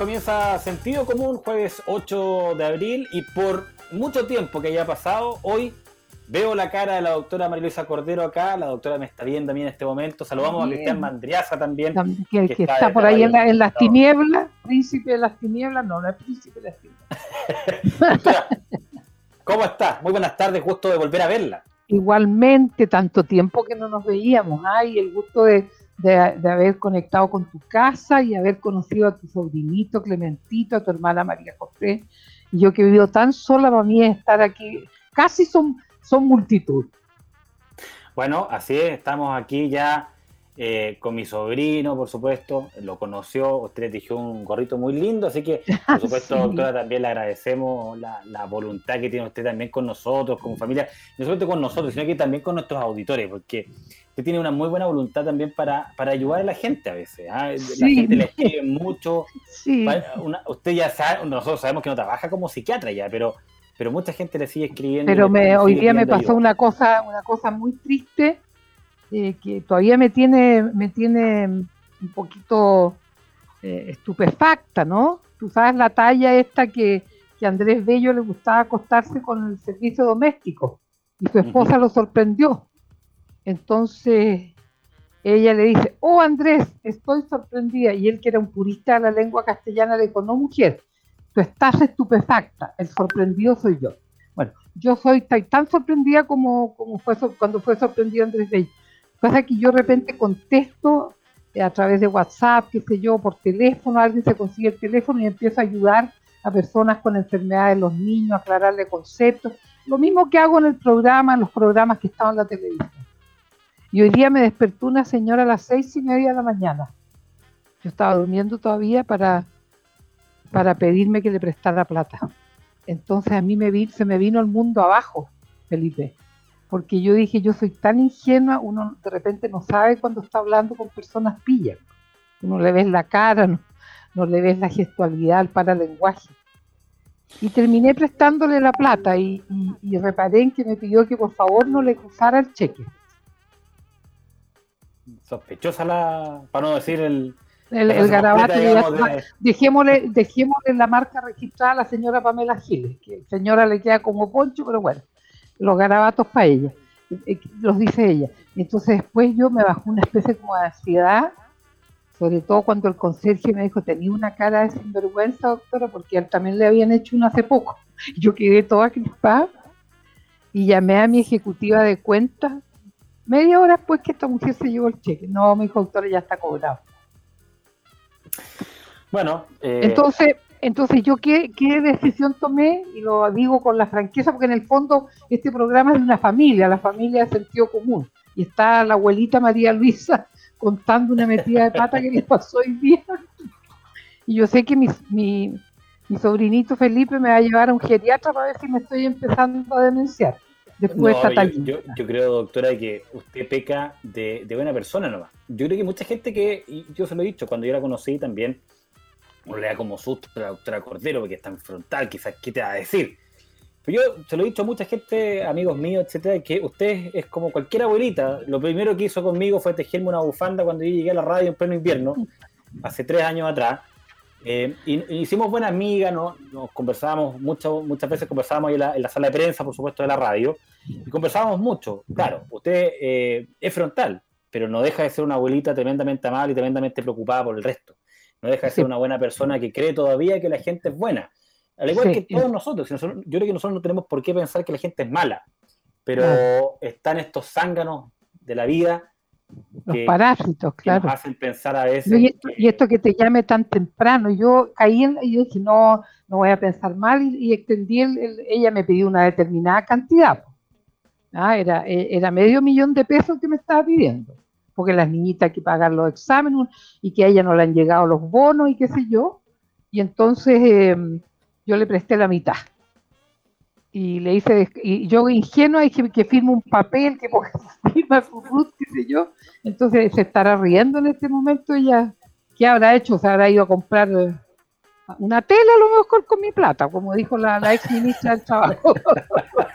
comienza Sentido Común, jueves 8 de abril, y por mucho tiempo que haya pasado, hoy veo la cara de la doctora María Luisa Cordero acá, la doctora me está viendo a mí en este momento, saludamos a Cristian Mandriaza también. Que, está, por ahí en, las tinieblas, príncipe de las tinieblas, no, no es príncipe de las tinieblas. ¿Cómo estás? Muy buenas tardes, gusto de volver a verla. Igualmente, tanto tiempo que no nos veíamos, ay, el gusto de de, haber conectado con tu casa y haber conocido a tu sobrinito Clementito, a tu hermana María José. Y yo que he vivido tan sola, para mí estar aquí, casi son, son multitud. Bueno, así es, estamos aquí ya eh, con mi sobrino, por supuesto, lo conoció, usted le dijo un gorrito muy lindo, así que, por supuesto, doctora, también le agradecemos la, la, voluntad que tiene usted también con nosotros, como familia, no solamente con nosotros, sino que también con nuestros auditores, porque tiene una muy buena voluntad también para, para ayudar a la gente a veces. ¿ah? La gente le escribe mucho. usted ya sabe, nosotros sabemos que no trabaja como psiquiatra ya, pero pero mucha gente le sigue escribiendo. Pero me, hoy día me pasó una cosa, una cosa muy triste eh, que todavía me tiene, me tiene un poquito eh, estupefacta, ¿no? Tú sabes la talla esta que, que Andrés Bello le gustaba acostarse con el servicio doméstico y su esposa lo sorprendió. Entonces ella le dice, oh Andrés, estoy sorprendida. Y él que era un purista de la lengua castellana le dijo, no mujer, tú estás estupefacta, el sorprendido soy yo. Bueno, yo soy tan, sorprendida como, como fue cuando fue sorprendido Andrés Bello. Pasa que yo de repente contesto eh, a través de WhatsApp, qué sé yo, por teléfono, alguien se consigue el teléfono y empiezo a ayudar a personas con enfermedades de los niños, aclararle conceptos. Lo mismo que hago en el programa, en los programas que estaban en la televisión. Y hoy día me despertó una señora a las seis y media de la mañana. Yo estaba durmiendo todavía para, para pedirme que le prestara plata. Entonces a mí me vi, se me vino el mundo abajo, Felipe porque yo dije, yo soy tan ingenua, uno de repente no sabe cuando está hablando con personas pillas. Uno le ves la cara, no, le ves la gestualidad, el paralenguaje. Y terminé prestándole la plata y, reparé en que me pidió que por favor no le cruzara el cheque. Sospechosa la, para no decir el... El, garabato, dejémosle, dejémosle la marca registrada a la señora Pamela Giles, que señora le queda como poncho, pero bueno los garabatos para ella, eh, los dice ella. Entonces después yo me bajó una especie como de ansiedad, sobre todo cuando el conserje me dijo, tenía una cara de sinvergüenza, doctora, porque él también le habían hecho una hace poco. Yo quedé toda crispada y llamé a mi ejecutiva de cuentas media hora después que esta mujer se llevó el cheque. No, mi dijo, doctora, ya está cobrado. Bueno, eh, entonces entonces, ¿yo qué, decisión tomé? Y lo digo con la franqueza, porque en el fondo este programa es de una familia, la familia de sentido común. Y está la abuelita María Luisa contando una metida de pata que le pasó hoy día. Y yo sé que mi, mi, sobrinito Felipe me va a llevar a un geriatra para ver si me estoy empezando a denunciar. Después yo, yo, creo, doctora, que usted peca de, de buena persona nomás. Yo creo que mucha gente que, y yo se lo he dicho, cuando yo la conocí también, uno le da como susto a la doctora Cordero porque está en frontal, quizás, ¿qué te va a decir? Yo se lo he dicho a mucha gente, amigos míos, etcétera, que usted es como cualquier abuelita. Lo primero que hizo conmigo fue tejerme una bufanda cuando yo llegué a la radio en pleno invierno, hace tres años atrás. Eh, y, hicimos buena amiga, ¿no? nos conversábamos mucho, muchas veces conversábamos en la, en la, sala de prensa, por supuesto, de la radio, y conversábamos mucho. Claro, usted eh, es frontal, pero no deja de ser una abuelita tremendamente amable y tremendamente preocupada por el resto. No deja de ser una buena persona que cree todavía que la gente es buena. Al igual que todos nosotros, yo creo que nosotros no tenemos por qué pensar que la gente es mala, pero están estos zánganos de la vida los parásitos, claro. nos hacen pensar a veces. Y esto, que... te llame tan temprano, yo caí en, y dije, no, no voy a pensar mal, y, extendí, el, ella me pidió una determinada cantidad. Ah, era, e, era medio millón de pesos que me estaba pidiendo, porque las niñitas hay que pagar los exámenes y que a ella no le han llegado los bonos y qué sé yo. Y entonces em, yo le presté la mitad y le hice, y yo ingenua dije que firme un papel, que firma su Ruth, qué sé yo, entonces se estará riendo en este momento ella, ¿qué habrá hecho? Se habrá ido a comprar eh, una tela a lo mejor con mi plata, como dijo la, ex ministra del Trabajo.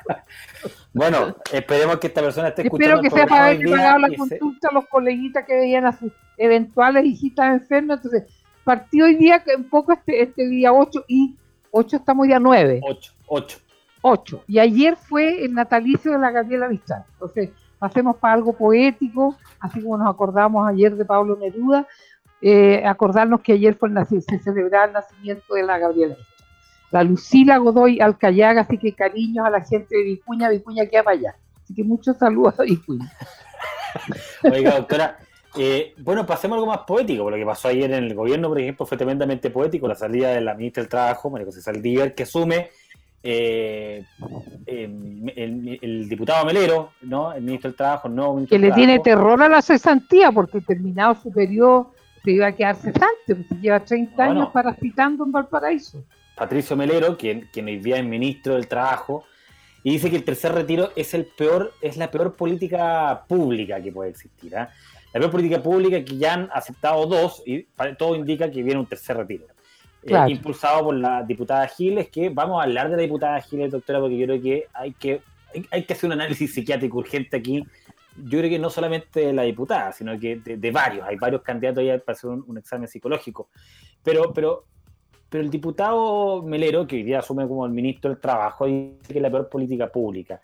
bueno, esperemos que esta persona esté escuchando. Espero que sea para haber pagado la consulta a los coleguitas que veían a sus eventuales hijitas enfermas, entonces partió hoy día, un poco este, este día 8 y 8 estamos ya 9. 8, 8. 8. Y ayer fue el natalicio de la Gabriela Mistral. Entonces, hacemos para algo poético, así como nos acordamos ayer de Pablo Neruda, eh, acordarnos que ayer fue el se celebraba el nacimiento de la Gabriela Mistral. La Lucila Godoy Alcayaga, así que cariños a la gente de Vicuña, Vicuña que para allá. Así que muchos saludos a Vicuña. Oiga, doctora, eh, bueno, pasemos algo más poético, lo que pasó ayer en el gobierno, por ejemplo, fue tremendamente poético, la salida de la ministra del Trabajo, María José Saldívar, que asume eh, em, el, diputado Melero, ¿no? el ministro del Trabajo, no. que le tiene terror a la cesantía porque terminado su periodo se iba a quedar cesante, porque lleva 30 años parasitando en Valparaíso. Patricio Melero, quien, quien hoy día es ministro del Trabajo, y dice que el tercer retiro es el peor, es la peor política pública que puede existir. ¿ah? La peor política pública que ya han aceptado dos, y todo indica que viene un tercer retiro. Eh, impulsado por la diputada Giles, que vamos a hablar de la diputada Giles, doctora, porque yo creo que hay que, hay, que hacer un análisis psiquiátrico urgente aquí. Yo creo que no solamente de la diputada, sino que de, varios. Hay varios candidatos ya para hacer un, examen psicológico. Pero, pero, pero el diputado Melero, que hoy día asume como el ministro del Trabajo, dice que es la peor política pública.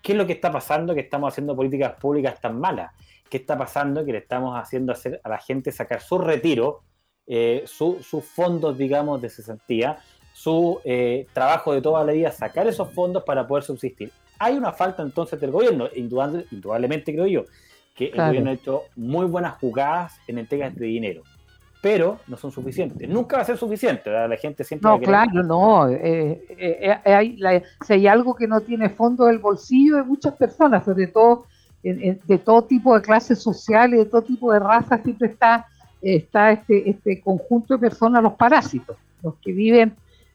¿Qué es lo que está pasando que estamos haciendo políticas públicas tan malas? ¿Qué está pasando que le estamos haciendo hacer a la gente sacar su retiro eh, sus fondos, digamos, de cesantía, su eh, trabajo de toda la vida, sacar esos fondos para poder subsistir. Hay una falta entonces del gobierno, indudablemente creo yo, que el gobierno ha hecho muy buenas jugadas en entregas de dinero, pero no son suficientes. Nunca va a ser suficiente, la gente siempre... No, claro, no. Eh, hay, si hay algo que no tiene fondo del bolsillo de muchas personas, sobre todo de todo tipo de clases sociales, de todo tipo de razas, siempre está está este, este conjunto de personas, los parásitos, los que viven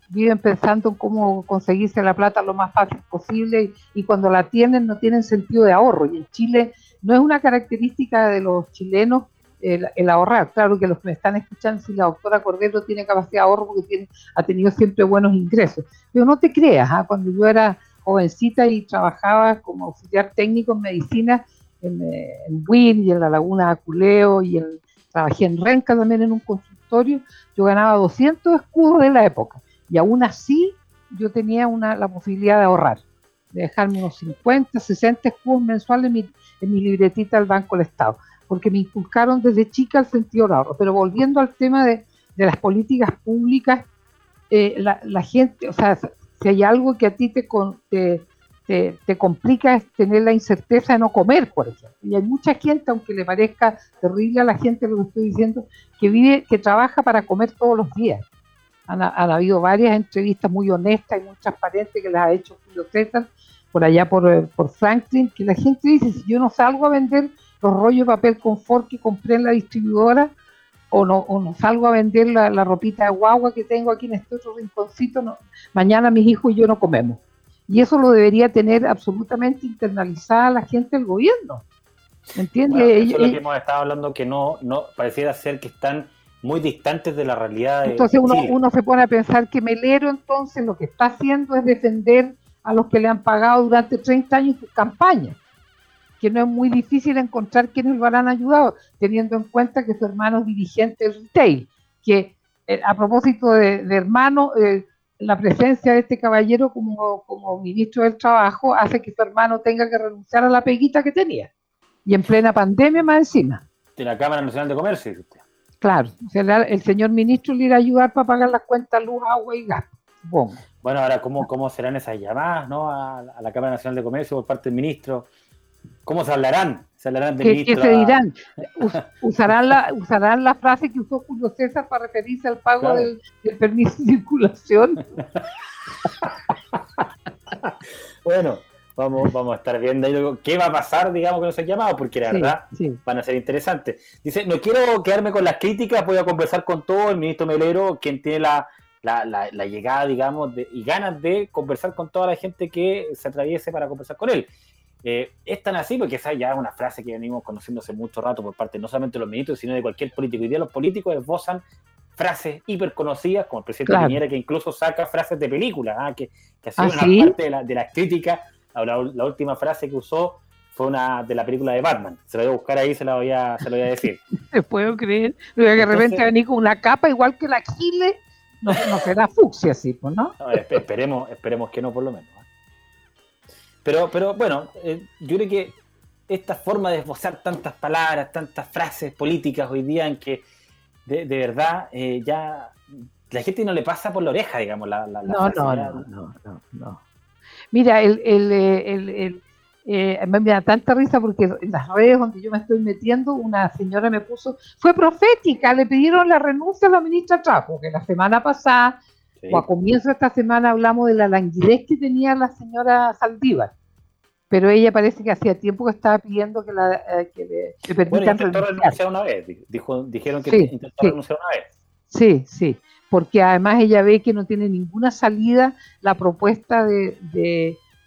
viven pensando en cómo conseguirse la plata lo más fácil posible y, cuando la tienen no tienen sentido de ahorro. Y en Chile no es una característica de los chilenos el, ahorrar. Claro que los que me están escuchando, si la doctora Cordero tiene capacidad de ahorro porque tiene, ha tenido siempre buenos ingresos. Pero no te creas, ¿ah? cuando yo era jovencita y trabajaba como auxiliar técnico en medicina en, eh, en WIN y en la Laguna de Aculeo y en trabajé en Renca también en un consultorio, yo ganaba 200 escudos de la época y aún así yo tenía una, la posibilidad de ahorrar, de dejarme unos 50, 60 escudos mensuales en mi, libretita del Banco del Estado, porque me inculcaron desde chica el sentido de ahorro. Pero volviendo al tema de, de las políticas públicas, eh, la, la, gente, o sea, si hay algo que a ti te, te, te, complica tener la incerteza de no comer, por ejemplo. Y hay mucha gente, aunque le parezca terrible a la gente lo que estoy diciendo, que vive, que trabaja para comer todos los días. Han, habido varias entrevistas muy honestas y muy transparentes que las ha hecho Julio César, por allá por, eh, por Franklin, que la gente dice, si yo no salgo a vender los rollos de papel confort que compré en la distribuidora, o no, o no salgo a vender la, ropita de guagua que tengo aquí en este otro rinconcito, no, mañana mis hijos y yo no comemos. Y eso lo debería tener absolutamente internalizada la gente del gobierno. ¿Entiendes? eso es lo que hemos estado hablando, que no, no pareciera ser que están muy distantes de la realidad. entonces uno, uno se pone a pensar que Melero entonces lo que está haciendo es defender a los que le han pagado durante 30 años su campaña, que no es muy difícil encontrar quienes lo han ayudado, teniendo en cuenta que su hermano es dirigente del retail, que eh, a propósito de, hermano, eh, la presencia de este caballero como, como ministro del Trabajo hace que su hermano tenga que renunciar a la peguita que tenía. Y en plena pandemia más encima. De la Cámara Nacional de Comercio, usted. Claro, el señor ministro le irá a ayudar para pagar las cuentas luz, agua y gas, Bueno, ahora, ¿cómo, cómo serán esas llamadas ¿no? a, la Cámara Nacional de Comercio por parte del ministro? ¿Cómo se hablarán? ¿Se hablarán ¿Qué, se dirán? usarán, la, usarán la frase que usó Julio César para referirse al pago del, permiso de circulación. bueno, vamos, vamos a estar viendo qué va a pasar, digamos, con esos llamados, porque la verdad van a ser interesantes. Dice, no quiero quedarme con las críticas, voy a conversar con todo el ministro Melero, quien tiene la, la, llegada, digamos, de, y ganas de conversar con toda la gente que se atraviese para conversar con él. Eh, es tan así porque esa ya es una frase que venimos conociendo hace mucho rato por parte no solamente de los ministros, sino de cualquier político. y día los políticos esbozan frases hiper conocidas, como el presidente Piñera, que incluso saca frases de películas, ¿ah? que, que ha sido ¿Ah, una parte de la, de crítica. La, última frase que usó fue una de la película de Batman. Se la voy a buscar ahí, se la voy a, se lo voy a decir. Te puedo creer. de repente venir con una capa igual que la Chile, no, no será fucsia así, pues, ¿no? esperemos, esperemos que no, por lo menos. Pero, pero bueno, eh, yo creo que esta forma de esbozar tantas palabras, tantas frases políticas hoy día en que de, verdad eh, ya la gente no le pasa por la oreja, digamos, la, la, no, no, no, no, no, Mira, el, el, el, eh, me da tanta risa porque en las redes donde yo me estoy metiendo, una señora me puso, fue profética, le pidieron la renuncia a la ministra Trapo, que la semana pasada o a comienzo de esta semana hablamos de la languidez que tenía la señora Saldívar. Pero ella parece que hacía tiempo que estaba pidiendo que, la, eh, que le, permitan bueno, renunciar una vez. Dijo, dijeron que sí, intentó renunciar una vez. Sí, sí. Porque además ella ve que no tiene ninguna salida la propuesta de,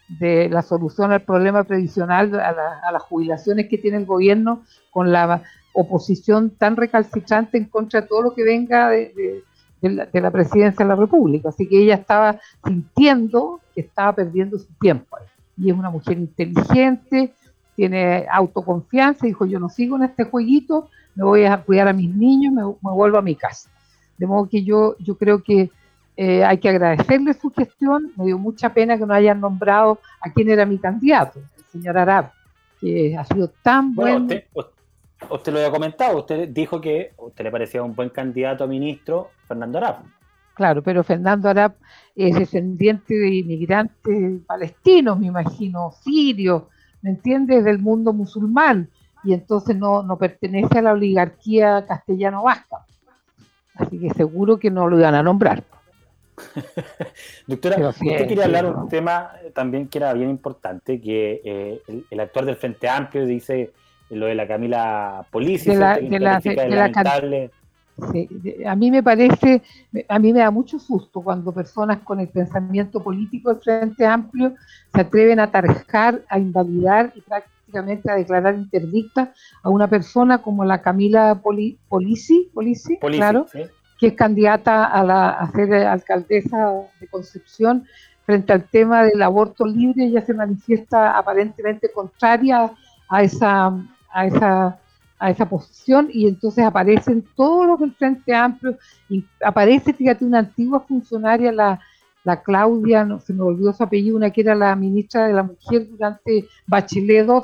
de, la solución al problema previsional, a, a las jubilaciones que tiene el gobierno con la oposición tan recalcitrante en contra de todo lo que venga de, de la, presidencia de la República. Así que ella estaba sintiendo que estaba perdiendo su tiempo. Y es una mujer inteligente, tiene autoconfianza, dijo yo no sigo en este jueguito, me voy a cuidar a mis niños, me, vuelvo a mi casa. De modo que yo, yo creo que eh, hay que agradecerle su gestión, me dio mucha pena que no hayan nombrado a quién era mi candidato, el señor Arab, que ha sido tan bueno usted lo había comentado, usted dijo que usted le parecía un buen candidato a ministro Fernando Arap. Claro, pero Fernando Arap es descendiente de inmigrantes palestinos, me imagino, sirios, ¿me entiendes? Del mundo musulmán, y entonces no, no pertenece a la oligarquía castellano-vasca. Así que seguro que no lo iban a nombrar. Doctora, usted quería hablar de un tema también que era bien importante, que eh, el, el, actor del Frente Amplio dice lo de la Camila Polici, de la, de la, a mí me parece, a mí me da mucho susto cuando personas con el pensamiento político del Frente Amplio se atreven a tarjar, a invalidar y prácticamente a declarar interdicta a una persona como la Camila Poli, Polici, claro, que es candidata a, la, a ser alcaldesa de Concepción frente al tema del aborto libre, ella se manifiesta aparentemente contraria a esa a esa, a esa posición y entonces aparecen todos los del Frente Amplio y aparece, fíjate, una antigua funcionaria, la, la Claudia, no se me olvidó su apellido, una que era la ministra de la Mujer durante Bachelet II,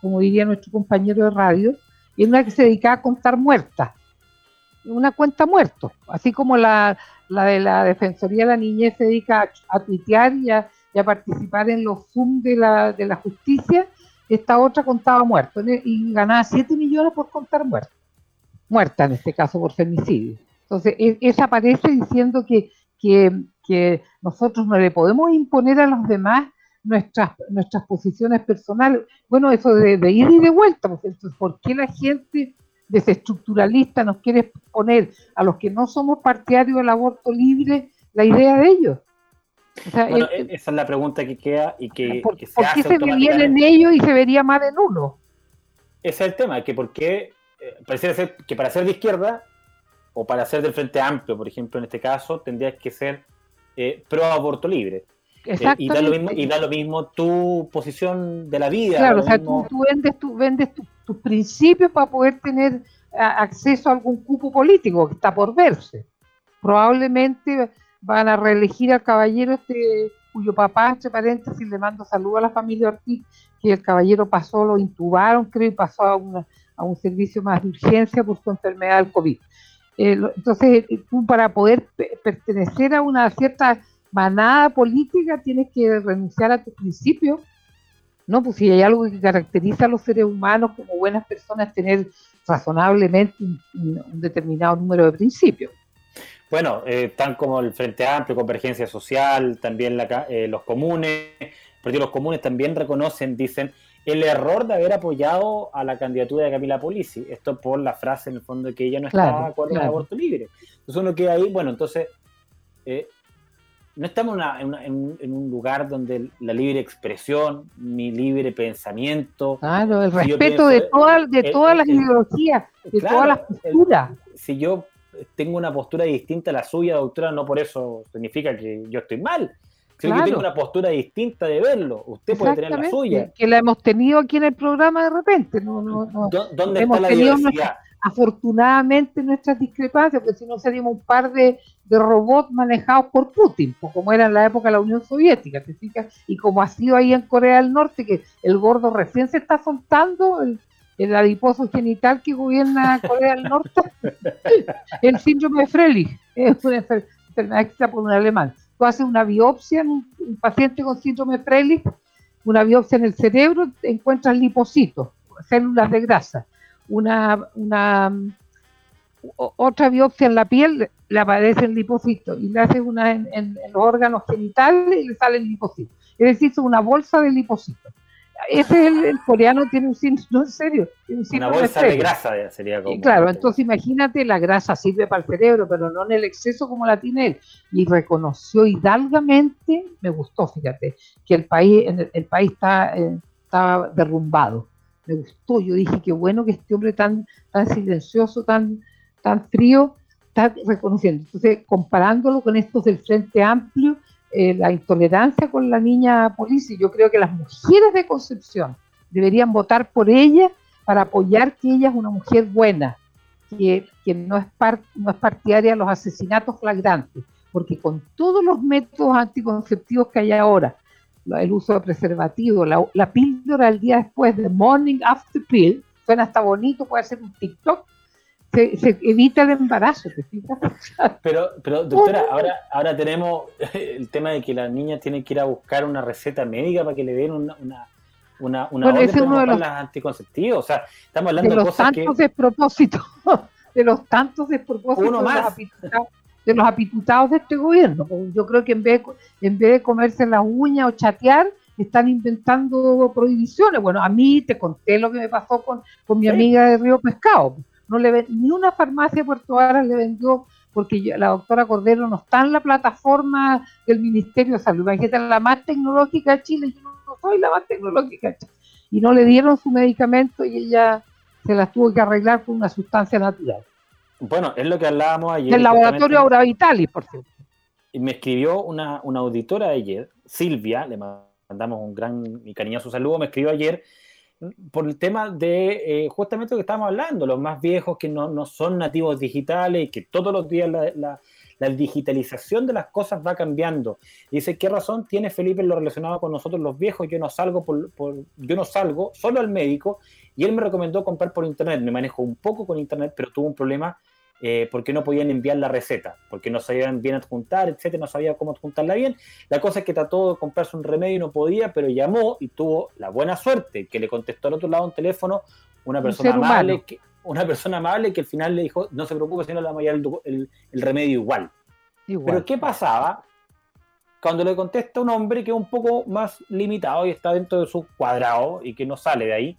como diría nuestro compañero de radio, y una que se dedicaba a contar muertas, una cuenta muertos, así como la, la de la Defensoría de la Niñez se dedica a, tuitear y a, y a, participar en los Zoom de la, de la justicia, esta otra contaba muertos y ganaba 7 millones por contar muertos. Muerta en este caso por femicidio. Entonces, e, esa aparece diciendo que, que, nosotros no le podemos imponer a los demás nuestras, nuestras posiciones personales. Bueno, eso de, ir y de vuelta, pues, ¿por qué la gente desestructuralista nos quiere poner a los que no somos partidarios del aborto libre la idea de ellos? Bueno, esa es la pregunta que queda y que, ¿por, se ¿por qué se vería en ellos y se vería más en uno? Ese es el tema, que por qué, eh, parece ser que para ser de izquierda o para ser del Frente Amplio, por ejemplo, en este caso, tendrías que ser eh, pro aborto libre. Eh, y, da lo mismo, y da lo mismo tu posición de la vida. Claro, o sea, tú, vendes, tú vendes tus principios para poder tener acceso a algún cupo político que está por verse. Probablemente van a reelegir al caballero este cuyo papá, entre paréntesis, le mando saludo a la familia Ortiz, que el caballero pasó, lo intubaron, creo, y pasó a, a un servicio más de urgencia por su enfermedad del COVID. Eh, entonces, eh, tú para poder pertenecer a una cierta manada política tienes que renunciar a tus principios, ¿no? Pues si hay algo que caracteriza a los seres humanos como buenas personas, tener razonablemente un, determinado número de principios. Bueno, eh, tan como el Frente Amplio, Convergencia Social, también los comunes, porque los comunes también reconocen, dicen, el error de haber apoyado a la candidatura de Camila Polisi. Esto por la frase en el fondo de que ella no estaba de acuerdo con el aborto libre. Entonces uno queda ahí, bueno, entonces eh, no estamos en, un lugar donde la libre expresión, mi libre pensamiento. Claro, el respeto de, de todas las ideologías, de todas las posturas. si yo tengo una postura distinta a la suya, doctora, no por eso significa que yo estoy mal Creo que tengo una postura distinta de verlo. Usted puede tener la suya. Que la hemos tenido aquí en el programa de repente. No, no, no. ¿Dónde está la diversidad? afortunadamente nuestras discrepancias, porque si no seríamos un par de, robots manejados por Putin, pues como era en la época de la Unión Soviética, ¿te fijas? Y como ha sido ahí en Corea del Norte, que el gordo recién se está soltando, el, el adiposo genital que gobierna Corea del Norte, el síndrome de Frelich, es una enfermedad que por un alemán tú haces una biopsia en un, paciente con síndrome Frelich, una biopsia en el cerebro, encuentras lipocitos, células de grasa. Una, una otra biopsia en la piel, le aparecen lipocitos, y le haces una en, en los órganos genitales y le salen lipocitos. Es decir, es una bolsa de lipocitos ese es el, coreano tiene un síndrome, no en serio, una bolsa de grasa sería como. Y claro, entonces imagínate, la grasa sirve para el cerebro, pero no en el exceso como la tiene él. Y reconoció hidalgamente, me gustó, fíjate, que el país, el, país está, eh, estaba derrumbado. Me gustó, yo dije qué bueno que este hombre tan, tan silencioso, tan, tan frío, está reconociendo. Entonces, comparándolo con estos del Frente Amplio, eh, la intolerancia con la niña policía. Yo creo que las mujeres de Concepción deberían votar por ella para apoyar que ella es una mujer buena, que, no, es no es partidaria de los asesinatos flagrantes, porque con todos los métodos anticonceptivos que hay ahora, el uso de preservativo, la, la píldora el día después, de morning after pill, suena hasta bonito, puede ser un TikTok, se, evita el embarazo, Pero, pero doctora, ahora, ahora tenemos el tema de que las niñas tienen que ir a buscar una receta médica para que le den una, una, una, una bueno, ese uno de los anticonceptivos. O sea, estamos hablando de, los tantos despropósitos, de los tantos despropósitos uno más. De, los apitutados de este gobierno. Yo creo que en vez, en vez de comerse las uñas o chatear, están inventando prohibiciones. Bueno, a mí te conté lo que me pasó con, con mi amiga de Río Pescado no le ni una farmacia de Puerto Varas le vendió porque la doctora Cordero no está en la plataforma del Ministerio de Salud. Imagínate, la más tecnológica de Chile, yo no soy la más tecnológica Y no le dieron su medicamento y ella se las tuvo que arreglar con una sustancia natural. Bueno, es lo que hablábamos ayer. El laboratorio Aura Vitalis, por cierto. Y me escribió una, una auditora ayer, Silvia, le mandamos un gran y cariñoso saludo, me escribió ayer por el tema de eh, justamente lo que estábamos hablando, los más viejos que no, son nativos digitales y que todos los días la, digitalización de las cosas va cambiando. dice, ¿qué razón tiene Felipe en lo relacionado con nosotros los viejos? Yo no salgo por, yo no salgo solo al médico y él me recomendó comprar por internet. Me manejo un poco con internet, pero tuvo un problema eh, porque no podían enviar la receta, porque no sabían bien adjuntar, etcétera, no sabía cómo adjuntarla bien. La cosa es que trató de comprarse un remedio y no podía, pero llamó y tuvo la buena suerte que le contestó al otro lado un teléfono una persona amable, que, una persona amable que al final le dijo, no se preocupe, si no le vamos a llevar el, remedio igual. Pero ¿qué pasaba? Cuando le contesta un hombre que es un poco más limitado y está dentro de su cuadrado y que no sale de ahí,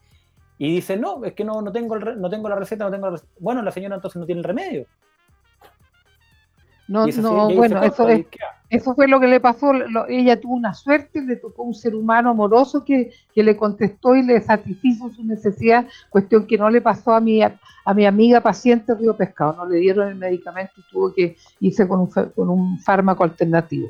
y dice, no, es que no, no, tengo, no tengo la receta, no tengo la receta. Bueno, la señora entonces no tiene el remedio. No, no, bueno, eso, eso fue lo que le pasó. ella tuvo una suerte, le tocó un ser humano amoroso que, le contestó y le satisfizo su necesidad, cuestión que no le pasó a mi, a, mi amiga paciente Río Pescado. No le dieron el medicamento y tuvo que irse con un, con un fármaco alternativo.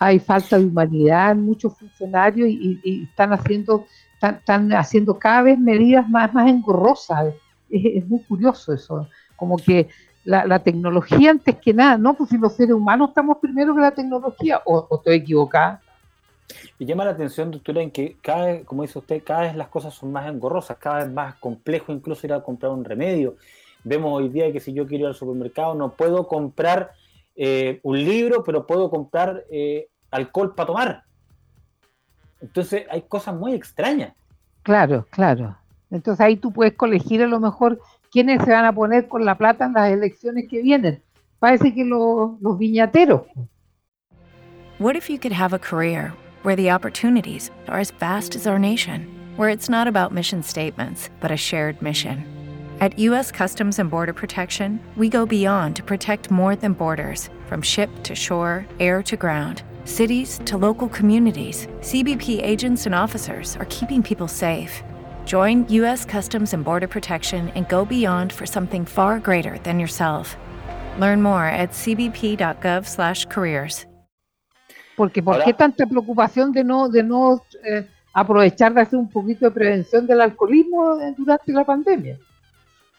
hay falta de humanidad en muchos funcionarios y, están haciendo están, haciendo cada vez medidas más, más engorrosas. Es, muy curioso eso, como que la, tecnología antes que nada, ¿no? Pues si los seres humanos estamos primero que la tecnología, o, o estoy equivocada. Y llama la atención, doctora, en que cada vez, como dice usted, cada vez las cosas son más engorrosas, cada vez más complejo incluso ir a comprar un remedio. Vemos hoy día que si yo quiero ir al supermercado no puedo comprar eh, un libro, pero puedo comprar eh, alcohol para tomar. Entonces hay cosas muy extrañas. Claro, claro. Entonces ahí tú puedes colegir a lo mejor quiénes se van a poner con la plata en las elecciones que vienen. Parece que los, los viñateros. What if you could have a career where the opportunities are as vast as our nation, where it's not about mission statements, but a shared mission? At U.S. Customs and Border Protection, we go beyond to protect more than borders from ship to shore, air to ground cities to local communities, CBP agents and officers are keeping people safe. Join U.S. Customs and Border Protection and go beyond for something far greater than yourself. Learn more at cbp.gov/careers. Porque ¿por qué tanta preocupación de no de no eh, aprovechar de hacer un poquito de prevención del alcoholismo durante la pandemia?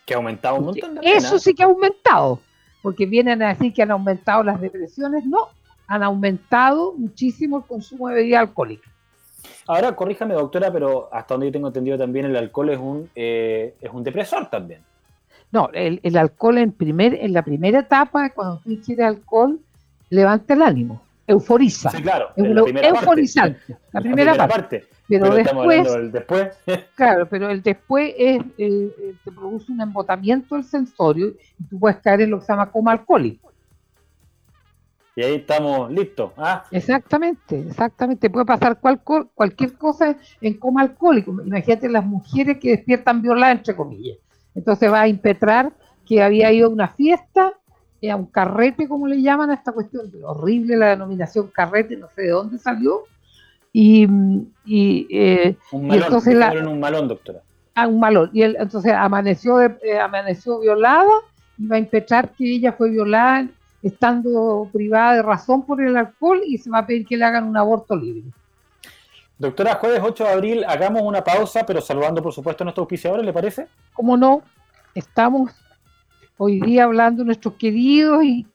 Que ha aumentado un montón. De Eso sí que ha aumentado, porque vienen a decir que han aumentado las depresiones, no, han aumentado muchísimo el consumo de bebida alcohólica. Ahora, corríjame, doctora, pero hasta donde yo tengo entendido también el alcohol es un, eh, es un depresor también. No, el, el, alcohol en, primer, en la primera etapa, cuando tú ingieres alcohol, levanta el ánimo, euforiza. Sí, claro, es euforizante. La primera, parte. Pero, después, después. claro, pero el después es, eh, eh, te produce un embotamiento del sensorio y tú puedes caer en lo que se llama coma alcohólico y ahí estamos listos. ¿ah? Exactamente, exactamente. Puede pasar cualquier cosa en coma alcohólico. Imagínate las mujeres que despiertan violadas, entre comillas. Entonces va a impetrar que había ido a una fiesta, eh, a un carrete, como le llaman a esta cuestión, horrible la denominación carrete, no sé de dónde salió. Y, y, eh, un malón, entonces la, un malón, doctora. Ah, un malón. Y él, entonces amaneció, eh, amaneció violada y va a impetrar que ella fue violada estando privada de razón por el alcohol y se va a pedir que le hagan un aborto libre. Doctora, jueves 8 de abril hagamos una pausa, pero saludando por supuesto a nuestros auspiciadores, ¿le parece? Como no, estamos hoy día hablando de nuestros queridos y,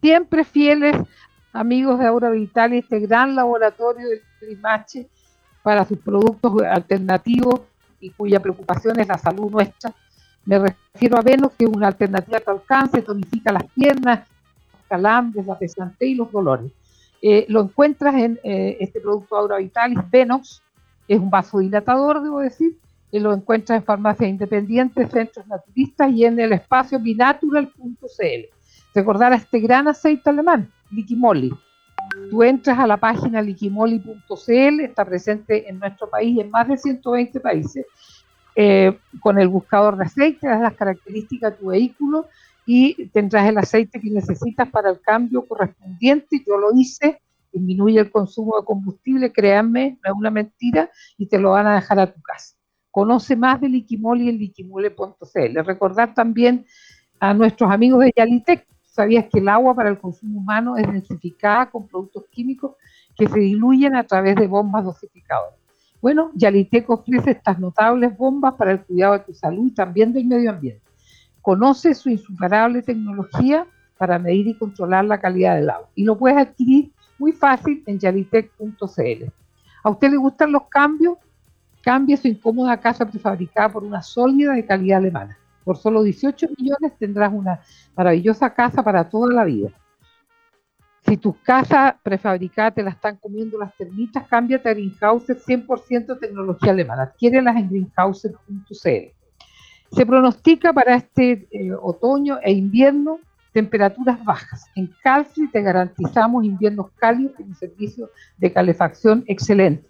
siempre fieles amigos de Aura Vital y este gran laboratorio de Trimache para sus productos alternativos y cuya preocupación es la salud nuestra me refiero a Venus, que es una alternativa que alcance, tonifica las piernas, los calambres, la pesantez y los dolores. Eh, lo encuentras en eh, este producto Aura Vitalis, Venox, es un vasodilatador, debo decir, y lo encuentras en farmacias independientes, centros naturistas y en el espacio binatural.cl. Recordar a este gran aceite alemán, Liquimoli. Tú entras a la página liquimoli.cl, está presente en nuestro país en más de 120 países eh, con el buscador de aceite, das las características de tu vehículo y tendrás el aceite que necesitas para el cambio correspondiente. Yo lo hice, disminuye el consumo de combustible, créanme, no es una mentira, y te lo van a dejar a tu casa. Conoce más de Liquimoli en liquimole.cl. Recordar también a nuestros amigos de Yalitec, ¿sabías que el agua para el consumo humano es densificada con productos químicos que se diluyen a través de bombas dosificadoras? Bueno, Yalitec ofrece estas notables bombas para el cuidado de tu salud y también del medio ambiente. Conoce su insuperable tecnología para medir y controlar la calidad del agua y lo puedes adquirir muy fácil en yalitec.cl. ¿A usted le gustan los cambios? Cambie su incómoda casa prefabricada por una sólida de calidad alemana. Por solo 18 millones tendrás una maravillosa casa para toda la vida. Si tus casas prefabricadas te la están comiendo las termitas, cámbiate a Greenhouses 100% tecnología alemana. Adquiérelas en greenhouses.cl. Se pronostica para este eh, otoño e invierno temperaturas bajas. En Calfree te garantizamos inviernos cálidos con un servicio de calefacción excelente.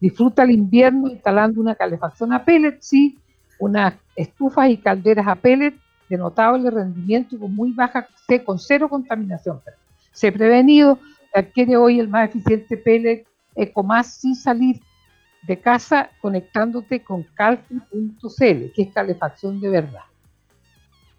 Disfruta el invierno instalando una calefacción a pellets, sí, unas estufas y calderas a pellet de notable rendimiento y con muy baja, con cero contaminación se ha prevenido, adquiere hoy el más eficiente pellet Ecomás sin salir de casa conectándote con calfi.cl, que es calefacción de verdad.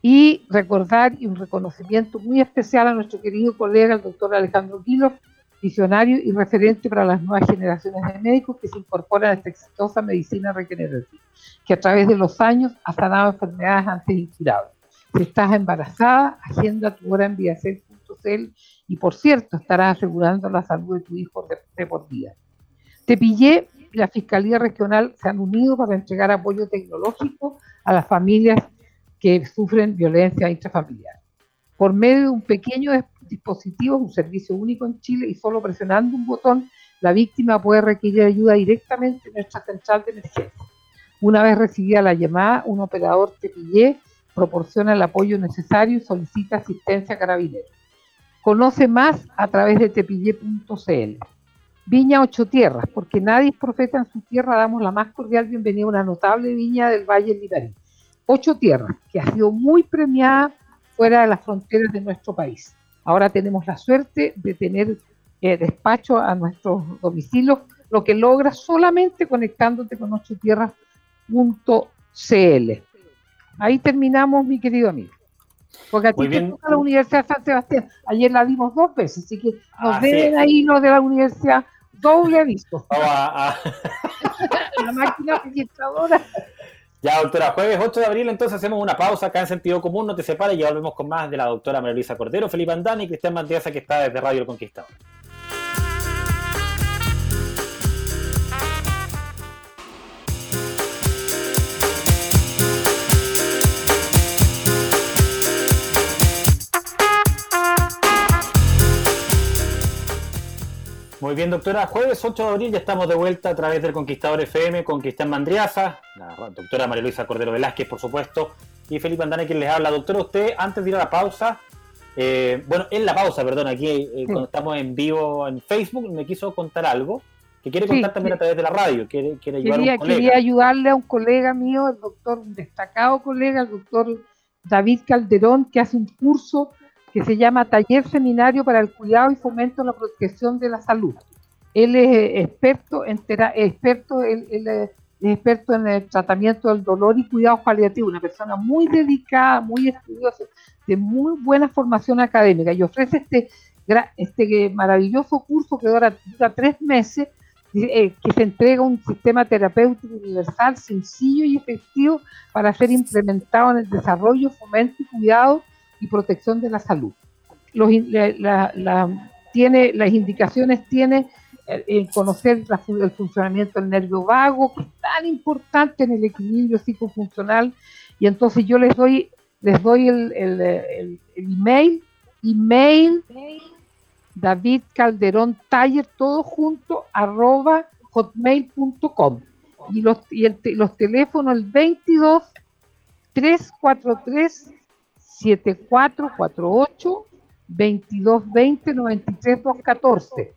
Y recordar y un reconocimiento muy especial a nuestro querido colega, el doctor Alejandro Quilo, visionario y referente para las nuevas generaciones de médicos que se incorporan a esta exitosa medicina regenerativa, que a través de los años ha sanado enfermedades antes incurables. Si estás embarazada, agenda tu hora en y por cierto, estarás asegurando la salud de tu hijo de, por vida. Te pillé y la Fiscalía Regional se han unido para entregar apoyo tecnológico a las familias que sufren violencia intrafamiliar. Por medio de un pequeño dispositivo, un servicio único en Chile, y solo presionando un botón, la víctima puede requerir ayuda directamente en nuestra central de emergencia. Una vez recibida la llamada, un operador Tepillé proporciona el apoyo necesario y solicita asistencia a carabineros. Conoce más a través de tepillé.cl. Viña Ocho Tierras, porque nadie es profeta en su tierra, damos la más cordial bienvenida a una notable viña del Valle Libarí. Ocho Tierras, que ha sido muy premiada fuera de las fronteras de nuestro país. Ahora tenemos la suerte de tener eh, despacho a nuestros domicilios, lo que logra solamente conectándote con ochotierras.cl. Ahí terminamos, mi querido amigo. Porque a ti te toca la Universidad de San Sebastián. Ayer la dimos dos veces, así que nos ven ahí los de la universidad doble aviso. la máquina registradora. Ya, doctora, jueves 8 de abril, entonces hacemos una pausa acá en sentido común, no te separes y ya volvemos con más de la doctora María Luisa Cordero, Felipe Andani y Cristian Mantiaza, que está desde Radio El Conquistador. Muy bien, doctora. Jueves 8 de abril ya estamos de vuelta a través del Conquistador FM con Cristian Mandriaza, la doctora María Luisa Cordero Velázquez, por supuesto, y Felipe Andane quien les habla. Doctora, usted, antes de ir a la pausa, eh, bueno, en la pausa, perdón, aquí eh, cuando estamos en vivo en Facebook, me quiso contar algo que quiere contar también a través de la radio. Quiere, quería, quería ayudarle a un colega mío, el doctor, un destacado colega, el doctor David Calderón, que hace un curso que se llama Taller Seminario para el Cuidado y Fomento de la Protección de la Salud. Él es experto en, experto, experto en el tratamiento del dolor y cuidado paliativo, una persona muy dedicada, muy estudiosa, de muy buena formación académica y ofrece este, este maravilloso curso que dura, tres meses, eh, que se entrega un sistema terapéutico universal, sencillo y efectivo para ser implementado en el desarrollo, fomento y cuidado y protección de la salud. Tiene, las indicaciones tiene en conocer el funcionamiento del nervio vago, que es tan importante en el equilibrio psicofuncional, y entonces yo les doy, les doy el, el, email, email David Calderón Taller, todo junto, arroba hotmail.com. Y los, y los teléfonos el 22 343 7448 2220 93214.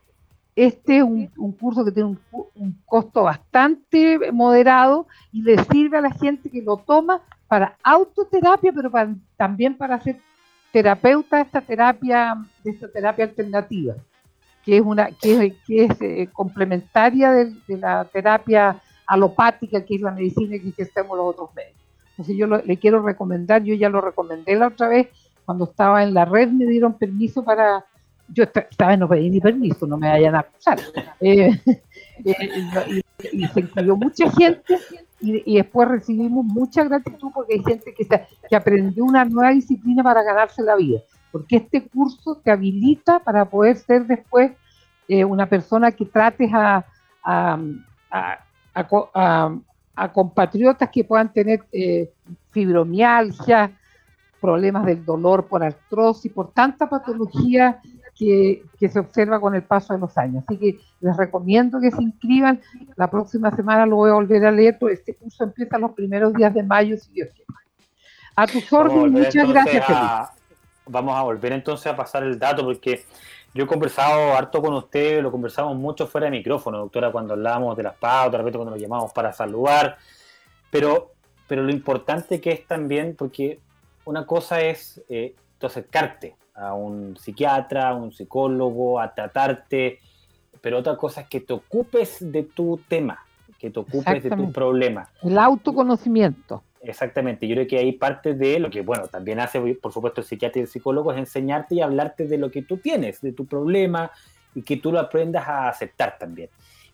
Este es un, curso que tiene un, costo bastante moderado y le sirve a la gente que lo toma para autoterapia, pero también para ser terapeuta de esta terapia, de esta terapia alternativa, que es una, que es, eh, complementaria de, la terapia alopática, que es la medicina que hacemos los otros médicos. Entonces yo le quiero recomendar, yo ya lo recomendé la otra vez, cuando estaba en la red me dieron permiso para, yo estaba no pedí ni permiso, no me vayan a acusar. Eh, eh, y, se incluyó mucha gente y, después recibimos mucha gratitud porque hay gente que, que aprendió una nueva disciplina para ganarse la vida, porque este curso te habilita para poder ser después eh, una persona que trates a, a, a a compatriotas que puedan tener eh, fibromialgia, problemas del dolor por artrosis, por tanta patología que, se observa con el paso de los años. Así que les recomiendo que se inscriban. La próxima semana lo voy a volver a leer, porque este curso empieza los primeros días de mayo, si Dios quiere. A tus órdenes, muchas gracias. vamos a volver entonces a pasar el dato, porque yo he conversado harto con usted, lo conversamos mucho fuera de micrófono, doctora, cuando hablábamos de las pautas, de repente cuando nos llamamos para saludar, pero, pero lo importante que es también, porque una cosa es eh, acercarte a un psiquiatra, a un psicólogo, a tratarte, pero otra cosa es que te ocupes de tu tema, que te ocupes de tu problema. El autoconocimiento. Exactamente, yo creo que hay parte de lo que, bueno, también hace, por supuesto, el psiquiatra y el psicólogo es enseñarte y hablarte de lo que tú tienes, de tu problema, y que tú lo aprendas a aceptar también.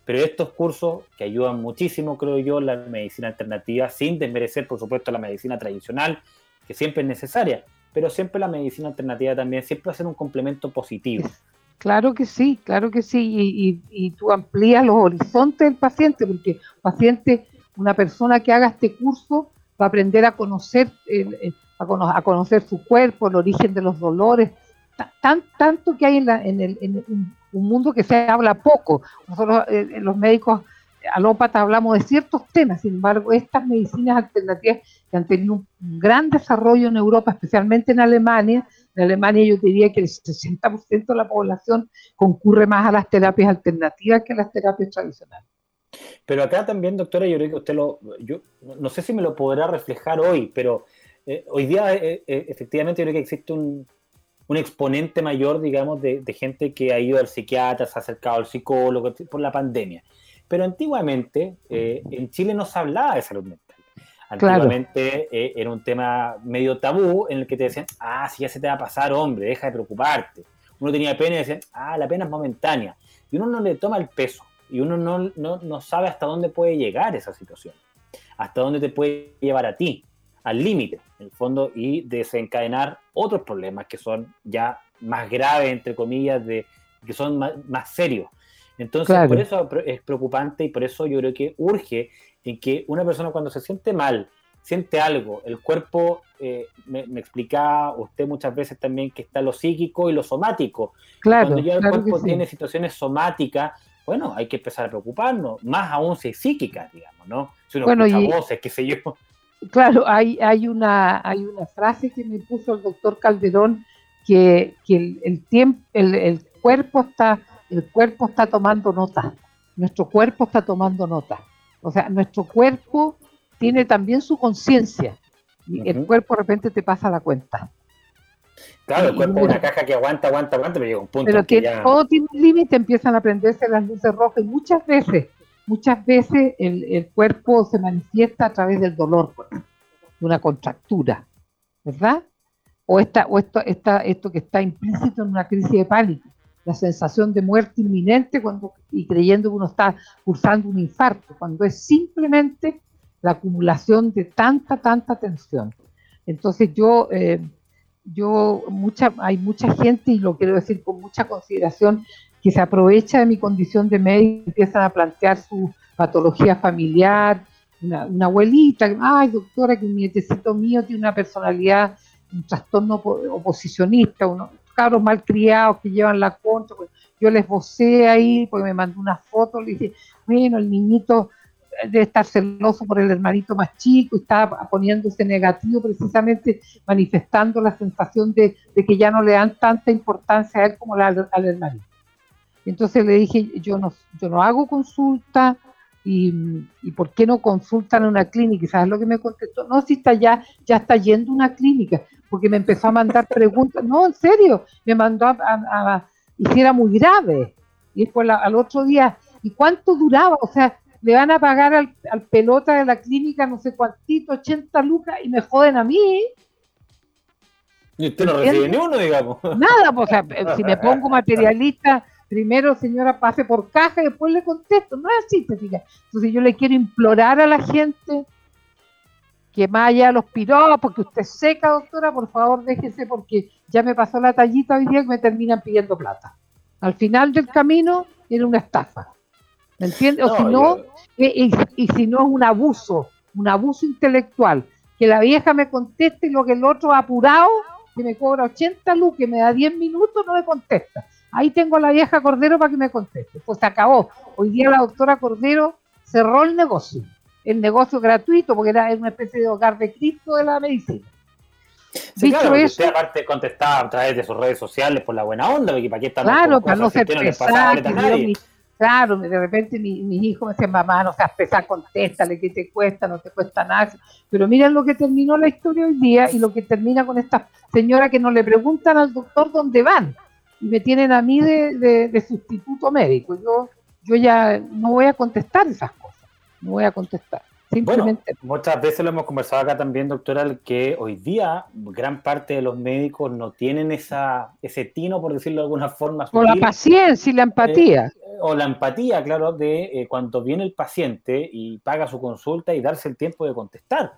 Pero estos cursos que ayudan muchísimo, creo yo, la medicina alternativa, sin desmerecer, por supuesto, la medicina tradicional, que siempre es necesaria, pero siempre la medicina alternativa también, siempre va a ser un complemento positivo. Claro que sí, claro que sí, y, tú amplías los horizontes del paciente, porque paciente, una persona que haga este curso va a aprender a conocer, a, conocer su cuerpo, el origen de los dolores, tan, tanto que hay en, la, en, el, en, un mundo que se habla poco. Nosotros, eh, eh, los médicos alópatas, hablamos de ciertos temas, sin embargo, estas medicinas alternativas que han tenido un gran desarrollo en Europa, especialmente en Alemania, en Alemania yo diría que el 60% de la población concurre más a las terapias alternativas que a las terapias tradicionales. Pero acá también, doctora, yo creo que usted lo, yo no sé si me lo podrá reflejar hoy, pero eh, hoy día efectivamente yo creo que existe un, un exponente mayor, digamos, de, gente que ha ido al psiquiatra, se ha acercado al psicólogo por la pandemia. Pero antiguamente eh, en Chile no se hablaba de salud mental. Antiguamente eh, era un tema medio tabú en el que te decían, ah, si ya se te va a pasar, hombre, deja de preocuparte. Uno tenía pena y decían, ah, la pena es momentánea. Y uno no le toma el peso y uno no, no, no sabe hasta dónde puede llegar esa situación, hasta dónde te puede llevar a ti al límite, en el fondo, y desencadenar otros problemas que son ya más graves, entre comillas, de, que son más, serios. Entonces, por eso es preocupante y por eso yo creo que urge en que una persona cuando se siente mal, siente algo, el cuerpo, eh, me, explicaba usted muchas veces también que está lo psíquico y lo somático. Claro, cuando ya el cuerpo tiene situaciones somáticas, bueno, hay que empezar a preocuparnos, más aún si es psíquica, digamos, ¿no? Si uno bueno, escucha voces, qué sé yo. Claro, hay, hay, una, hay una frase que me puso el doctor Calderón que, el, tiempo, el, cuerpo está, el cuerpo está tomando nota, nuestro cuerpo está tomando nota. O sea, nuestro cuerpo tiene también su conciencia y el cuerpo de repente te pasa la cuenta. Claro, el cuerpo es una caja que aguanta, aguanta, aguanta, pero llega un punto. Pero que todo tiene un límite, empiezan a prenderse las luces rojas y muchas veces muchas veces el, cuerpo se manifiesta a través del dolor, de una contractura, ¿verdad? O, esta, o esto, esta, esto que está implícito en una crisis de pánico, la sensación de muerte inminente cuando, y creyendo que uno está cursando un infarto, cuando es simplemente la acumulación de tanta, tanta tensión. Entonces yo, eh, yo mucha, hay mucha gente, y lo quiero decir con mucha consideración, que se aprovecha de mi condición de médico empiezan a plantear su patología familiar, una, abuelita, ay doctora, que un nietecito mío tiene una personalidad, un trastorno oposicionista, unos cabros malcriados que llevan la contra, pues, yo les vocé ahí porque me mandó una foto, le dije, bueno, el niñito debe estar celoso por el hermanito más chico y estaba poniéndose negativo precisamente manifestando la sensación de, que ya no le dan tanta importancia a él como al hermanito. Entonces le dije, yo no, yo no hago consulta y, ¿por qué no consultan una clínica? ¿Y sabes lo que me contestó? No, si está ya, ya está yendo a una clínica, porque me empezó a mandar preguntas. No, en serio, me mandó a, a, y si era muy grave. Y después al otro día, ¿y cuánto duraba? O sea, le van a pagar al, pelota de la clínica no sé cuántito, 80 lucas, y me joden a mí. Y usted no recibe ni uno, digamos. Nada, pues, o sea, si me pongo materialista, primero señora pase por caja y después le contesto. No es así, te fijas. Entonces yo le quiero implorar a la gente que más allá de los piropos, que usted seca, doctora, por favor déjese porque ya me pasó la tallita hoy día que me terminan pidiendo plata. Al final del camino era una estafa. ¿Me entiendes? O si no, y, si no es un abuso, un abuso intelectual, que la vieja me conteste lo que el otro apurado, que me cobra 80 luz, que me da 10 minutos, no me contesta. Ahí tengo a la vieja Cordero para que me conteste. Pues se acabó. Hoy día la doctora Cordero cerró el negocio. El negocio gratuito, porque era una especie de hogar de Cristo de la medicina. Sí, claro, eso, usted aparte contestaba a través de sus redes sociales por la buena onda, porque para qué está Claro, para no ser pesado, Claro, de repente mis mi hijos me decían, mamá, no seas pesada, contéstale, ¿qué te cuesta? No te cuesta nada. Pero miren lo que terminó la historia hoy día y lo que termina con esta señora que no le preguntan al doctor dónde van y me tienen a mí de, sustituto médico. Yo, yo ya no voy a contestar esas cosas, no voy a contestar. Simplemente. Bueno, muchas veces lo hemos conversado acá también, doctora, que hoy día gran parte de los médicos no tienen esa, ese tino, por decirlo de alguna forma. o la paciencia y la empatía. Eh, o la empatía, claro, de eh, cuando viene el paciente y paga su consulta y darse el tiempo de contestar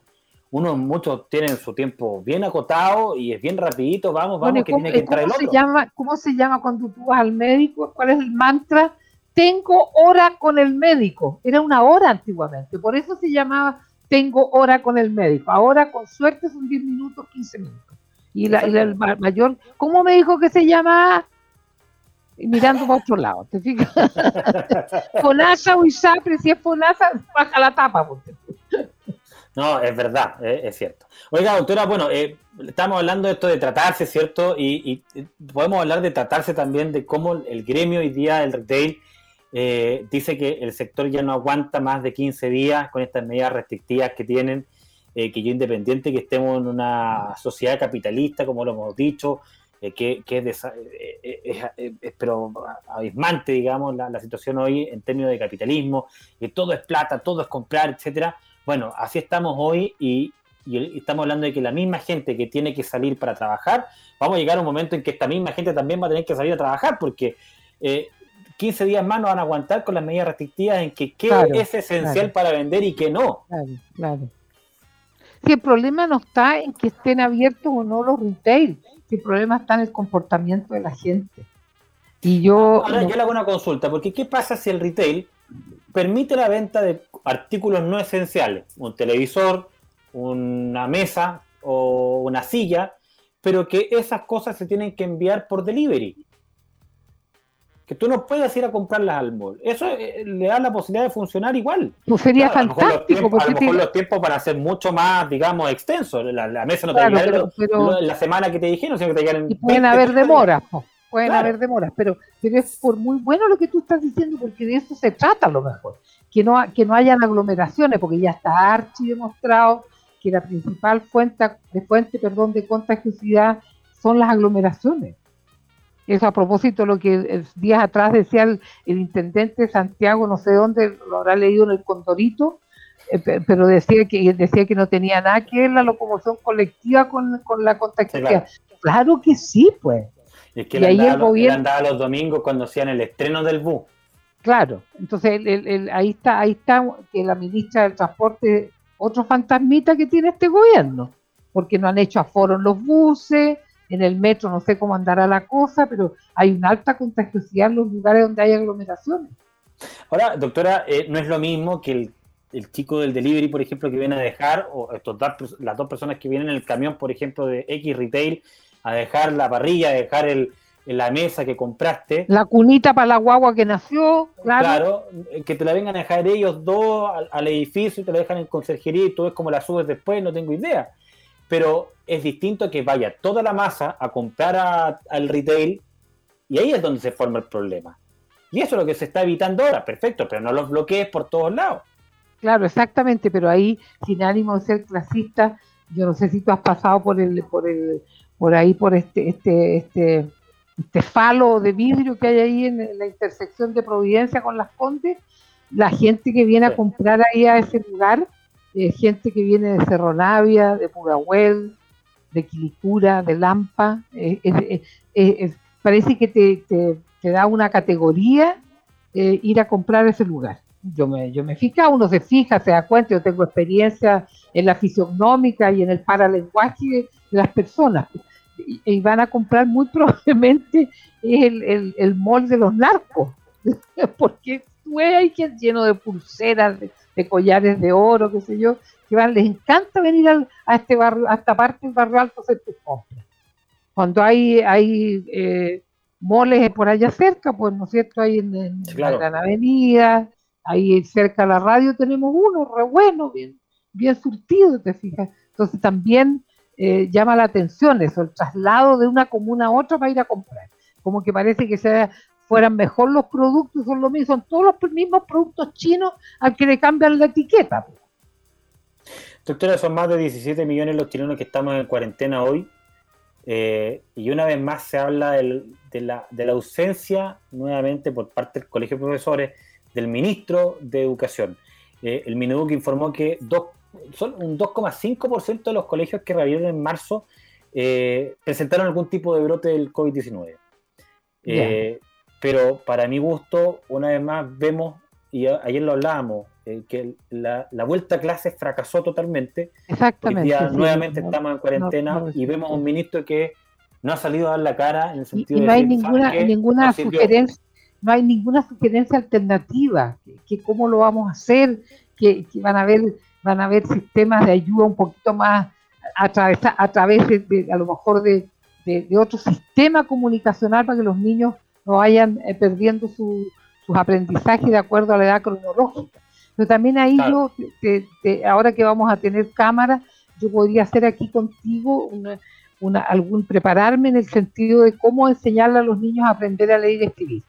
uno, muchos tienen su tiempo bien acotado y es bien rapidito, vamos, vamos, que tiene que entrar el otro. Se llama, ¿Cómo se llama cuando tú vas al médico? ¿Cuál es el mantra? Tengo hora con el médico. Era una hora antiguamente, por eso se llamaba tengo hora con el médico. Ahora, con suerte, son 10 minutos, 15 minutos. Y, la, el mayor, ¿cómo me dijo que se llama? mirando para otro lado, ¿te fijas? Fonasa o Isapre, si es Fonasa, baja la tapa. No, es verdad, es, cierto. Oiga, doctora, bueno, eh, estamos hablando de esto de tratarse, ¿cierto? Y, podemos hablar de tratarse también de cómo el gremio hoy día del retail eh, dice que el sector ya no aguanta más de 15 días con estas medidas restrictivas que tienen, eh, que yo independiente que estemos en una sociedad capitalista, como lo hemos dicho, que, es, pero abismante, digamos, la, la, situación hoy en términos de capitalismo, que todo es plata, todo es comprar, etcétera. Bueno, así estamos hoy y, estamos hablando de que la misma gente que tiene que salir para trabajar, vamos a llegar a un momento en que esta misma gente también va a tener que salir a trabajar porque 15 eh, días más no van a aguantar con las medidas restrictivas en que qué es esencial para vender y qué no. Claro, claro. Si el problema no está en que estén abiertos o no los retail, si el problema está en el comportamiento de la gente. Y yo. Ahora yo le hago una consulta, porque ¿qué pasa si el retail permite la venta de artículos no esenciales, un televisor, una mesa o una silla, pero que esas cosas se tienen que enviar por delivery. Que tú no puedes ir a comprarlas al mall. Eso eh, le da la posibilidad de funcionar igual. Pues sería fantástico. A lo mejor, los tiempos, para ser mucho más, digamos, extensos. La, mesa no te claro, la semana que te dijeron, sino que te llegan Y pueden haber demoras pueden haber demoras, pero, pero es por muy bueno lo que tú estás diciendo, porque de eso se trata a lo mejor, que no, que no hayan aglomeraciones, porque ya está archi demostrado que la principal fuente de fuente, perdón, de contagiosidad son las aglomeraciones. Eso a propósito de lo que días atrás decía el, intendente de Santiago, no sé dónde, lo habrá leído en el Condorito, eh, pero decía que decía que no tenía nada que ver la locomoción colectiva con, la contagiosidad. claro que sí, pues. Es que y ahí el gobierno andaba los domingos cuando hacían el estreno del bus. Claro, entonces ahí está, ahí está que la ministra del Transporte, otro fantasmita que tiene este gobierno, porque no han hecho aforo en los buses, en el metro no sé cómo andará la cosa, pero hay una alta contagiosidad en los lugares donde hay aglomeraciones. Ahora, doctora, eh, no es lo mismo que el, el, chico del delivery, por ejemplo, que viene a dejar, o estos las dos personas que vienen en el camión, por ejemplo, de X Retail, a dejar la parrilla, a dejar el, la mesa que compraste. La cunita para la guagua que nació, claro. Claro, que te la vengan a dejar ellos dos al, edificio y te la dejan en conserjería y tú ves cómo la subes después, no tengo idea. Pero es distinto que vaya toda la masa a comprar al retail y ahí es donde se forma el problema. Y eso es lo que se está evitando ahora, perfecto, pero no los bloquees por todos lados. Claro, exactamente, pero ahí, sin ánimo de ser clasista, yo no sé si tú has pasado por el, por el por ahí, por este, este, este, este falo de vidrio que hay ahí en, la intersección de Providencia con las Condes, la gente que viene a comprar ahí a ese lugar, eh, gente que viene de Cerro Navia, de Pudahuel, de Quilicura, de Lampa, eh, eh, parece que te, te, da una categoría ir a comprar ese lugar. Yo me, yo me fija, uno se fija, se da cuenta, yo tengo experiencia en la fisionómica y en el paralenguaje las personas. Y, van a comprar muy probablemente el, el, el mall de los narcos, porque hay quien lleno de pulseras, de, collares de oro, qué sé yo, que van, les encanta venir a este barrio, a esta parte del barrio alto a hacer tus compras. Cuando hay, hay eh, moles por allá cerca, pues no es cierto, hay en, la Gran Avenida, ahí cerca de la radio tenemos uno, re bueno, bien, bien surtido, te fijas. Entonces también eh, llama la atención eso, el traslado de una comuna a otra para ir a comprar. Como que parece que sea, fueran mejor los productos, son lo mismo, son todos los mismos productos chinos al que le cambian la etiqueta. Doctora, son más de 17 millones los chilenos que estamos en cuarentena hoy. Eh, y una vez más se habla de, la, de, la, ausencia nuevamente por parte del Colegio de Profesores del ministro de Educación. eh, el Mineduc informó que dos, son un 2,5% de los colegios que reabrieron en marzo eh, presentaron algún tipo de brote del COVID-19. Eh, pero para mi gusto, una vez más, vemos, y ayer lo hablábamos, que la, vuelta a clases fracasó totalmente. Exactamente. nuevamente estamos en cuarentena y vemos a un ministro que no ha salido a dar la cara en el sentido y, y no hay ninguna, ninguna sugerencia no hay ninguna sugerencia alternativa, que, cómo lo vamos a hacer, que, van a haber van a haber sistemas de ayuda un poquito más a través, a través de, a lo mejor de, otro sistema comunicacional para que los niños no vayan eh, perdiendo sus aprendizajes de acuerdo a la edad cronológica. Pero también ahí yo, ahora que vamos a tener cámara, yo podría hacer aquí contigo una, algún prepararme en el sentido de cómo enseñarle a los niños a aprender a leer y escribir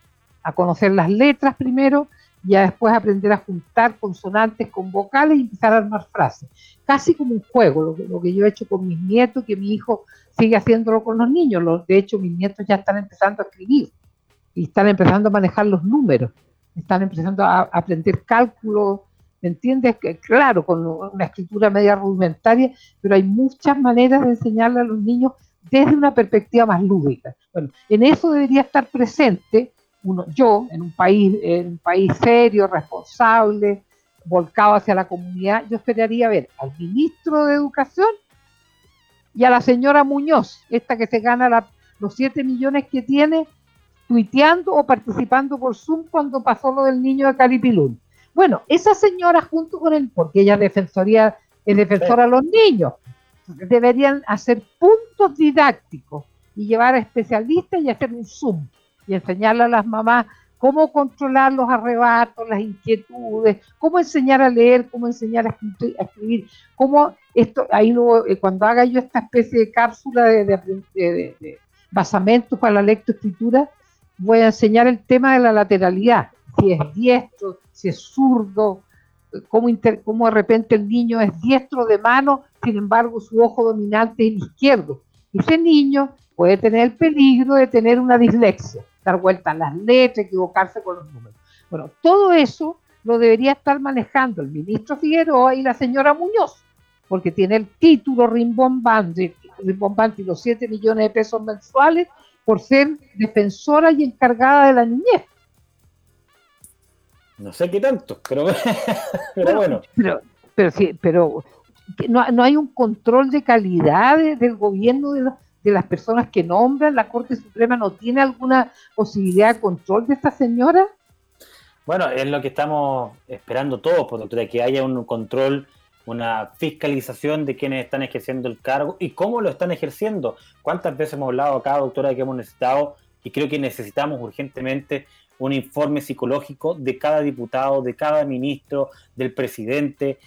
a conocer las letras primero y a después aprender a juntar consonantes con vocales y empezar a armar frases. Casi como un juego, lo que, yo he hecho con mis nietos, que mi hijo sigue haciéndolo con los niños. de hecho, mis nietos ya están empezando a escribir y están empezando a manejar los números, están empezando a, aprender cálculo, ¿me entiendes? Claro, con una escritura media rudimentaria, pero hay muchas maneras de enseñarle a los niños desde una perspectiva más lúdica. Bueno, en eso debería estar presente yo, en un país, en un país serio, responsable, volcado hacia la comunidad, yo esperaría ver al ministro de Educación y a la señora Muñoz, esta que se gana los 7 millones que tiene, tuiteando o participando por Zoom cuando pasó lo del niño de Calipilún. Bueno, esa señora junto con él, porque ella defensoría, es defensora de los niños, deberían hacer puntos didácticos y llevar a especialistas y hacer un Zoom y enseñarle a las mamás cómo controlar los arrebatos, las inquietudes, cómo enseñar a leer, cómo enseñar a escribir, cómo esto, ahí luego, eh, cuando haga yo esta especie de cápsula de, de, basamentos para la lectoescritura, voy a enseñar el tema de la lateralidad, si es diestro, si es zurdo, cómo, cómo de repente el niño es diestro de mano, sin embargo su ojo dominante es el izquierdo. Ese niño puede tener el peligro de tener una dislexia dar vuelta a las letras, equivocarse con los números. Bueno, todo eso lo debería estar manejando el ministro Figueroa y la señora Muñoz, porque tiene el título rimbombante, rimbombante y los 7 millones de pesos mensuales por ser defensora y encargada de la niñez. No sé qué tanto, pero, bueno. Pero, pero, sí, pero no, no, hay un control de calidad del gobierno de de las personas que nombran, la Corte Suprema no tiene alguna posibilidad de control de esta señora? Bueno, es lo que estamos esperando todos, por doctora, que haya un control, una fiscalización de quienes están ejerciendo el cargo y cómo lo están ejerciendo. ¿Cuántas veces hemos hablado acá, doctora, de que hemos necesitado y creo que necesitamos urgentemente un informe psicológico de cada diputado, de cada ministro, del presidente?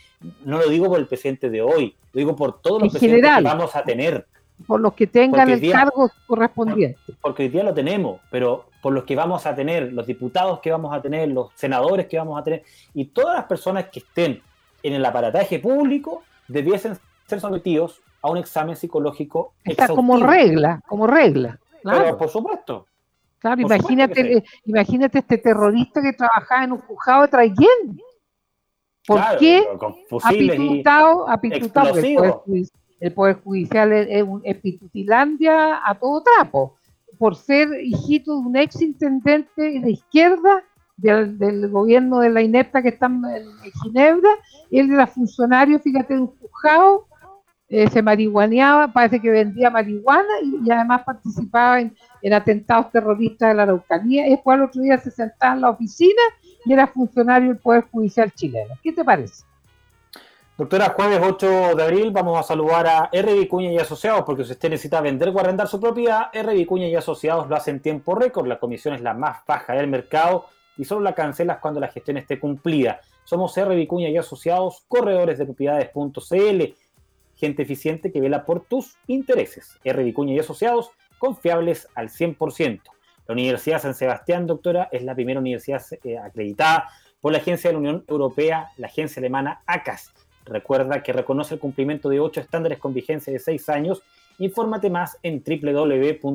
No lo digo por el presidente de hoy, lo digo por todos los presidentes que vamos a tener por los que tengan el cargo correspondiente. Porque hoy día lo tenemos, pero por los que vamos a tener, los diputados que vamos a tener, los senadores que vamos a tener, y todas las personas que estén en el aparataje público debiesen ser sometidos a un examen psicológico. Está como regla, como regla. Claro. por supuesto. Claro, imagínate, imagínate este terrorista que trabajaba en un juzgado de Traiguén. ¿Por qué apitutado, apitutado el Poder Judicial es, un, Pitutilandia a todo trapo, por ser hijito de un ex intendente de izquierda del, gobierno de la INEPTA que está en, Ginebra, él era funcionario, fíjate, de un juzgado, eh, se marihuaneaba, parece que vendía marihuana y, además participaba en, atentados terroristas de la Araucanía. Y después al otro día se sentaba en la oficina y era funcionario del Poder Judicial chileno. ¿Qué te parece? Doctora, jueves 8 de abril vamos a saludar a R. Vicuña y Asociados, porque si usted necesita vender o arrendar su propiedad, R. Vicuña y Asociados lo hace en tiempo récord, la comisión es la más baja del mercado y solo la cancelas cuando la gestión esté cumplida. Somos R. Vicuña y Asociados, corredores de propiedades.cl, gente eficiente que vela por tus intereses. R. Vicuña y Asociados, confiables al 100%. La Universidad San Sebastián, doctora, es la primera universidad eh, acreditada por la Agencia de la Unión Europea, la agencia alemana ACAS Recuerda que reconoce el cumplimiento de 8 estándares con vigencia de 6 años. Infórmate más en www.uss.cl.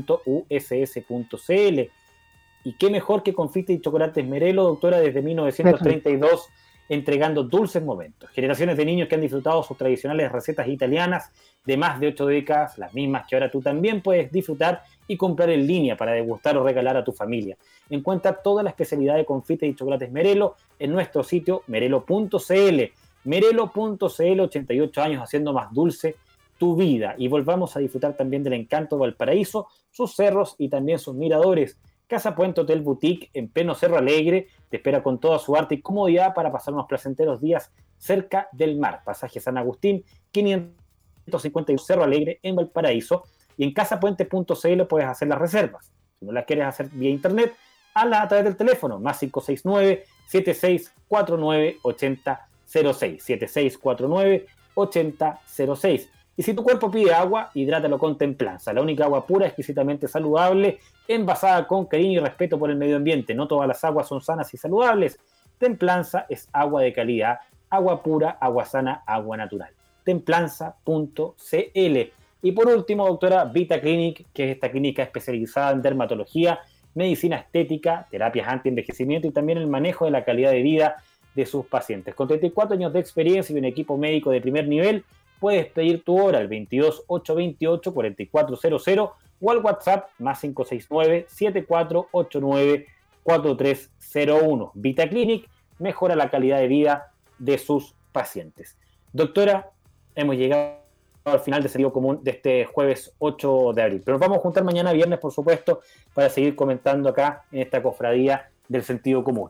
Y qué mejor que confite y chocolates Merelo, doctora, desde 1932 entregando dulces momentos. Generaciones de niños que han disfrutado sus tradicionales recetas italianas de más de ocho décadas, las mismas que ahora tú también puedes disfrutar y comprar en línea para degustar o regalar a tu familia. Encuentra toda la especialidad de confites y chocolates Merelo en nuestro sitio merelo.cl. Merelo.cl, 88 años haciendo más dulce tu vida. Y volvamos a disfrutar también del encanto de Valparaíso, sus cerros y también sus miradores. Casa Puente Hotel Boutique en pleno Cerro Alegre te espera con toda su arte y comodidad para pasar unos placenteros días cerca del mar. Pasaje San Agustín, 551 Cerro Alegre en Valparaíso. Y en casapuente.cl puedes hacer las reservas. Si no las quieres hacer vía internet, hazlas a través del teléfono, más 569 7649 8006 7649 8006 y si tu cuerpo pide agua, hidrátalo con templanza, la única agua pura, exquisitamente saludable, envasada con cariño y respeto por el medio ambiente. No todas las aguas son sanas y saludables. Templanza es agua de calidad, agua pura, agua sana, agua natural. Templanza.cl. Y por último, doctora Vita Clinic, que es esta clínica especializada en dermatología, medicina estética, terapias anti-envejecimiento y también el manejo de la calidad de vida de sus pacientes. Con 34 años de experiencia y un equipo médico de primer nivel, puedes pedir tu hora al 22 828 4400 o al WhatsApp más 569 7489 4301. VitaClinic mejora la calidad de vida de sus pacientes. Doctora, hemos llegado al final de sentido común de este jueves 8 de abril. Pero nos vamos a juntar mañana viernes, por supuesto, para seguir comentando acá en esta cofradía del sentido común.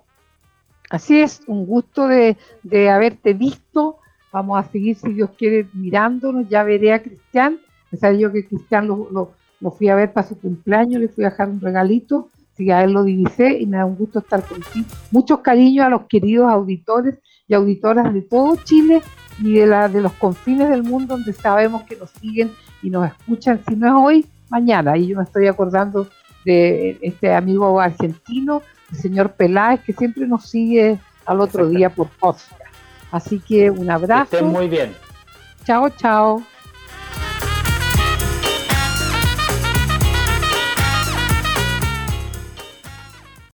Así es, un gusto de, haberte visto Vamos a seguir, si Dios quiere, mirándonos. Ya veré a Cristian. O sea, yo que Cristian lo, fui a ver para su cumpleaños, le fui a dejar un regalito. Así que a él lo divisé y me da un gusto estar contigo. Muchos cariños a los queridos auditores y auditoras de todo Chile y de, la, de los confines del mundo donde sabemos que nos siguen y nos escuchan. Si no es hoy, mañana. Y yo me estoy acordando de este amigo argentino, el señor Peláez, que siempre nos sigue al otro día por post. Así que un abrazo. Que estén muy bien. Chao, chao.